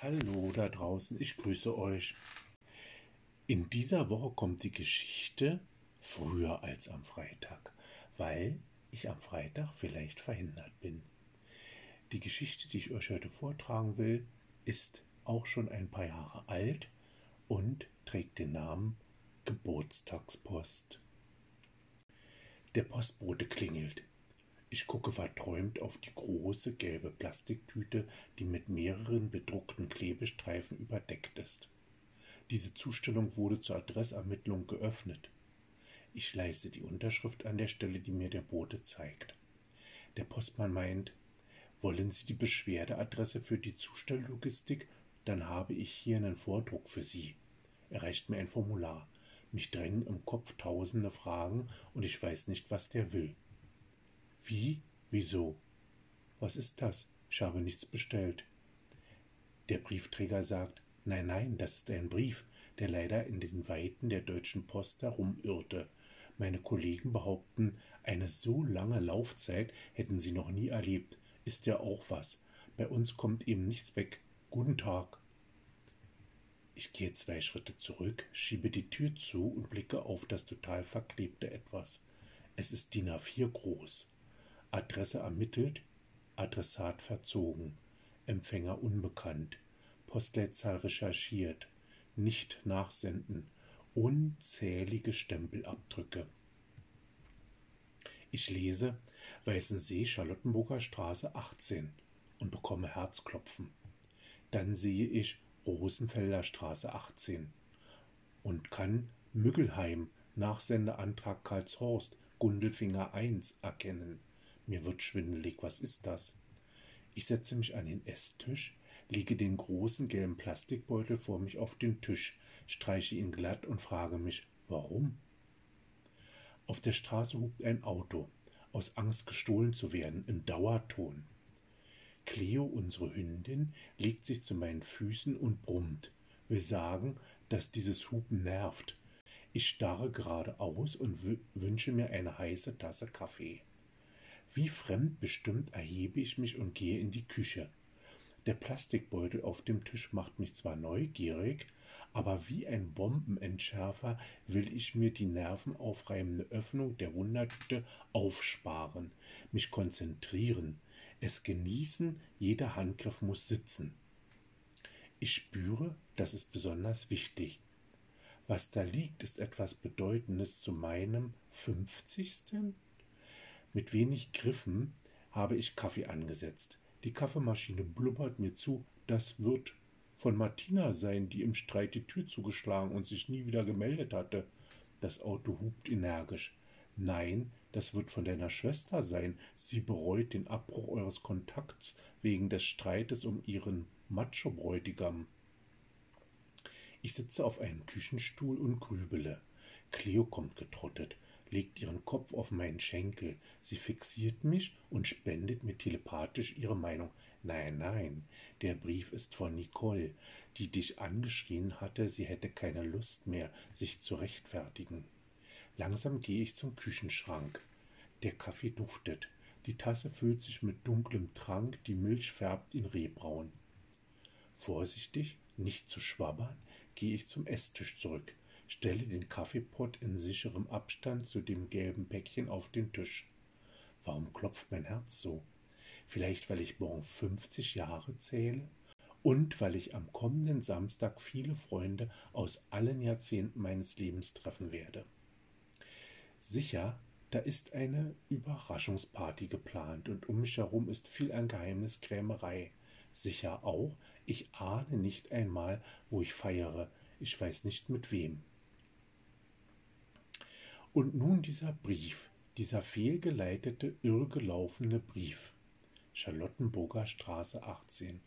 Hallo da draußen, ich grüße euch. In dieser Woche kommt die Geschichte früher als am Freitag, weil ich am Freitag vielleicht verhindert bin. Die Geschichte, die ich euch heute vortragen will, ist auch schon ein paar Jahre alt und trägt den Namen Geburtstagspost. Der Postbote klingelt. Ich gucke verträumt auf die große gelbe Plastiktüte, die mit mehreren bedruckten Klebestreifen überdeckt ist. Diese Zustellung wurde zur Adressermittlung geöffnet. Ich leiste die Unterschrift an der Stelle, die mir der Bote zeigt. Der Postmann meint, wollen Sie die Beschwerdeadresse für die Zustelllogistik? Dann habe ich hier einen Vordruck für Sie. Er reicht mir ein Formular. Mich drängen im Kopf tausende Fragen und ich weiß nicht, was der will. Wie? Wieso? Was ist das? Ich habe nichts bestellt. Der Briefträger sagt, nein, nein, das ist ein Brief, der leider in den Weiten der Deutschen Post herumirrte. Meine Kollegen behaupten, eine so lange Laufzeit hätten sie noch nie erlebt. Ist ja auch was. Bei uns kommt eben nichts weg. Guten Tag. Ich gehe zwei Schritte zurück, schiebe die Tür zu und blicke auf das total verklebte Etwas. Es ist DIN A4 groß. Adresse ermittelt, Adressat verzogen, Empfänger unbekannt, Postleitzahl recherchiert, nicht nachsenden, unzählige Stempelabdrücke. Ich lese Weißensee, Charlottenburger Straße 18 und bekomme Herzklopfen. Dann sehe ich Rosenfelder Straße 18 und kann Müggelheim, Nachsendeantrag Karlshorst, Gundelfinger 1 erkennen. Mir wird schwindelig. Was ist das? Ich setze mich an den Esstisch, lege den großen gelben Plastikbeutel vor mich auf den Tisch, streiche ihn glatt und frage mich, warum? Auf der Straße hupt ein Auto, aus Angst gestohlen zu werden, im Dauerton. Cleo, unsere Hündin, legt sich zu meinen Füßen und brummt, will sagen, dass dieses Hupen nervt. Ich starre geradeaus und wünsche mir eine heiße Tasse Kaffee. Wie fremdbestimmt erhebe ich mich und gehe in die Küche. Der Plastikbeutel auf dem Tisch macht mich zwar neugierig, aber wie ein Bombenentschärfer will ich mir die nervenaufreibende Öffnung der Wundertüte aufsparen, mich konzentrieren, es genießen, jeder Handgriff muss sitzen. Ich spüre, das ist besonders wichtig. Was da liegt, ist etwas Bedeutendes zu meinem fünfzigsten? Mit wenig Griffen habe ich Kaffee angesetzt. Die Kaffeemaschine blubbert mir zu, das wird von Martina sein, die im Streit die Tür zugeschlagen und sich nie wieder gemeldet hatte. Das Auto hupt energisch. Nein, das wird von deiner Schwester sein. Sie bereut den Abbruch eures Kontakts wegen des Streites um ihren Macho-Bräutigam. Ich sitze auf einem Küchenstuhl und grübele. Cleo kommt getrottet legt ihren Kopf auf meinen Schenkel. Sie fixiert mich und spendet mir telepathisch ihre Meinung. Nein, nein, der Brief ist von Nicole, die dich angeschrien hatte, sie hätte keine Lust mehr, sich zu rechtfertigen. Langsam gehe ich zum Küchenschrank. Der Kaffee duftet. Die Tasse füllt sich mit dunklem Trank, die Milch färbt ihn rehbraun. Vorsichtig, nicht zu schwabbern, gehe ich zum Esstisch zurück stelle den Kaffeepott in sicherem Abstand zu dem gelben Päckchen auf den Tisch. Warum klopft mein Herz so? Vielleicht, weil ich morgen 50 Jahre zähle und weil ich am kommenden Samstag viele Freunde aus allen Jahrzehnten meines Lebens treffen werde. Sicher, da ist eine Überraschungsparty geplant und um mich herum ist viel an Geheimniskrämerei. Sicher auch, ich ahne nicht einmal, wo ich feiere, ich weiß nicht mit wem. Und nun dieser Brief, dieser fehlgeleitete, irrgelaufene Brief. Charlottenburger Straße 18.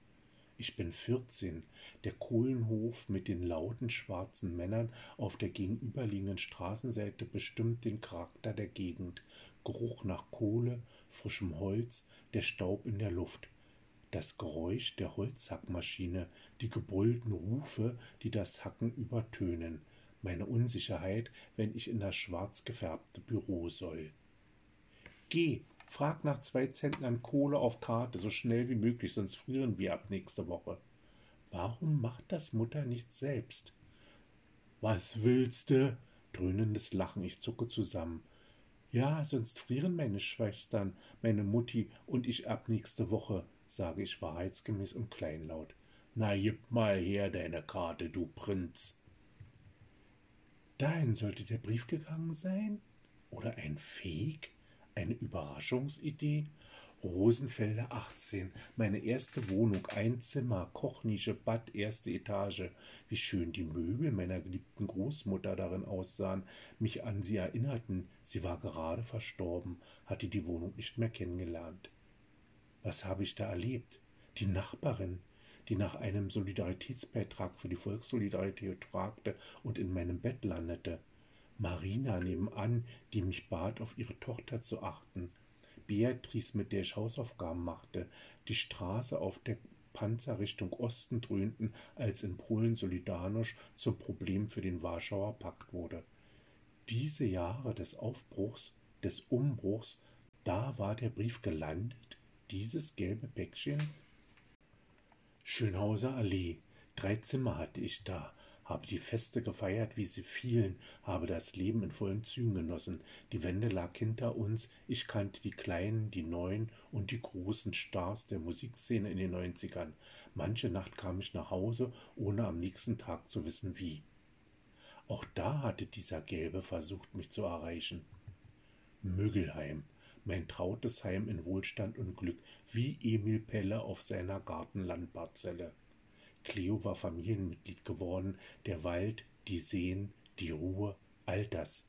Ich bin 14. Der Kohlenhof mit den lauten schwarzen Männern auf der gegenüberliegenden Straßenseite bestimmt den Charakter der Gegend. Geruch nach Kohle, frischem Holz, der Staub in der Luft. Das Geräusch der Holzhackmaschine, die gebrüllten Rufe, die das Hacken übertönen meine Unsicherheit, wenn ich in das schwarz gefärbte Büro soll. Geh, frag nach zwei Zentnern Kohle auf Karte, so schnell wie möglich, sonst frieren wir ab nächste Woche. Warum macht das Mutter nicht selbst? Was willste? Dröhnendes Lachen, ich zucke zusammen. Ja, sonst frieren meine Schwestern, meine Mutti und ich ab nächste Woche, sage ich wahrheitsgemäß und kleinlaut. Na, gib mal her deine Karte, du Prinz. Dahin sollte der Brief gegangen sein? Oder ein Fake? Eine Überraschungsidee? Rosenfelder 18, meine erste Wohnung, ein Zimmer, Kochnische, Bad, erste Etage. Wie schön die Möbel meiner geliebten Großmutter darin aussahen, mich an sie erinnerten. Sie war gerade verstorben, hatte die Wohnung nicht mehr kennengelernt. Was habe ich da erlebt? Die Nachbarin, die nach einem Solidaritätsbeitrag für die Volkssolidarität fragte und in meinem Bett landete. Marina nebenan, die mich bat, auf ihre Tochter zu achten. Beatrice, mit der ich Hausaufgaben machte, die Straße auf der Panzer Richtung Osten dröhnten, als in Polen Solidarność zum Problem für den Warschauer Pakt wurde. Diese Jahre des Aufbruchs, des Umbruchs, da war der Brief gelandet, dieses gelbe Päckchen? Schönhauser Allee, drei Zimmer hatte ich da, habe die Feste gefeiert, wie sie fielen, habe das Leben in vollen Zügen genossen. Die Wende lag hinter uns, ich kannte die kleinen, die neuen und die großen Stars der Musikszene in den Neunzigern. Manche Nacht kam ich nach Hause, ohne am nächsten Tag zu wissen wie. Auch da hatte dieser Gelbe versucht, mich zu erreichen. Müggelheim, mein trautes Heim in Wohlstand und Glück, wie Emil Pelle auf seiner Gartenlandparzelle. Cleo war Familienmitglied geworden, der Wald, die Seen, die Ruhe, all das.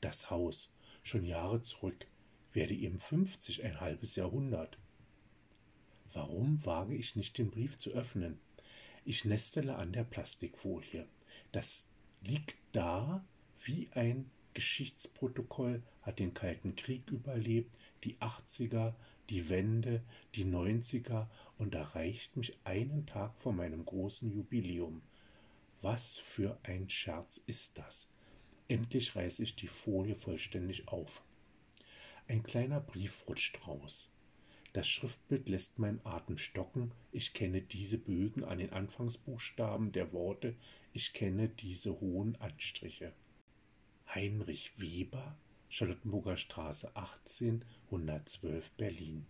Das Haus, schon Jahre zurück, werde ihm fünfzig, ein halbes Jahrhundert. Warum wage ich nicht, den Brief zu öffnen? Ich nestele an der Plastikfolie. Das liegt da wie ein Geschichtsprotokoll, hat den Kalten Krieg überlebt, die 80er, die Wende, die 90er und erreicht mich einen Tag vor meinem großen Jubiläum. Was für ein Scherz ist das? Endlich reiße ich die Folie vollständig auf. Ein kleiner Brief rutscht raus. Das Schriftbild lässt meinen Atem stocken. Ich kenne diese Bögen an den Anfangsbuchstaben der Worte. Ich kenne diese hohen Anstriche. Heinrich Weber, Charlottenburger Straße 18, 112 Berlin.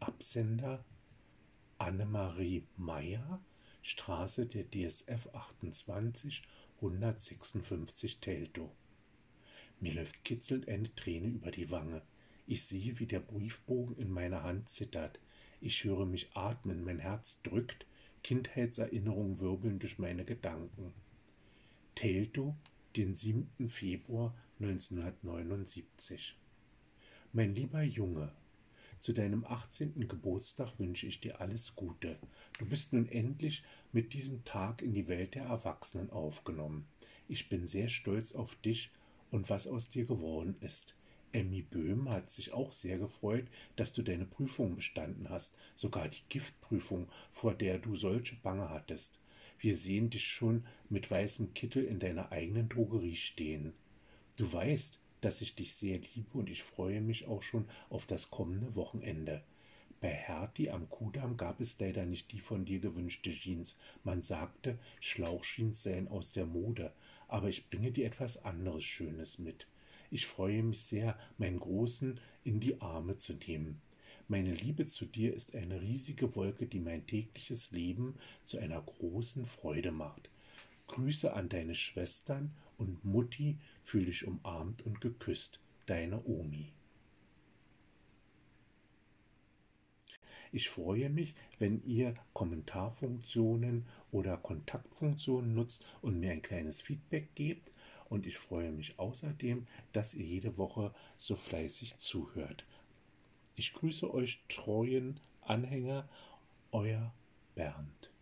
Absender Annemarie Meyer, Straße der DSF 28, 156 Teltow. Mir läuft kitzelnd eine Träne über die Wange. Ich sehe, wie der Briefbogen in meiner Hand zittert. Ich höre mich atmen, mein Herz drückt, Kindheitserinnerungen wirbeln durch meine Gedanken. Teltow, den 7. Februar 1979. Mein lieber Junge, zu deinem 18. Geburtstag wünsche ich dir alles Gute. Du bist nun endlich mit diesem Tag in die Welt der Erwachsenen aufgenommen. Ich bin sehr stolz auf dich und was aus dir geworden ist. Emmy Böhm hat sich auch sehr gefreut, dass du deine Prüfung bestanden hast, sogar die Giftprüfung, vor der du solche Bange hattest. Wir sehen dich schon mit weißem Kittel in deiner eigenen Drogerie stehen. Du weißt, dass ich dich sehr liebe und ich freue mich auch schon auf das kommende Wochenende. Bei Hertie am Kudamm gab es leider nicht die von dir gewünschte Jeans. Man sagte, Schlauchjeans seien aus der Mode, aber ich bringe dir etwas anderes Schönes mit. Ich freue mich sehr, meinen Großen in die Arme zu nehmen. Meine Liebe zu dir ist eine riesige Wolke, die mein tägliches Leben zu einer großen Freude macht. Grüße an deine Schwestern und Mutti, fühl dich umarmt und geküsst. Deine Omi. Ich freue mich, wenn ihr Kommentarfunktionen oder Kontaktfunktionen nutzt und mir ein kleines Feedback gebt. Und ich freue mich außerdem, dass ihr jede Woche so fleißig zuhört. Ich grüße euch treuen Anhänger, euer Bernd.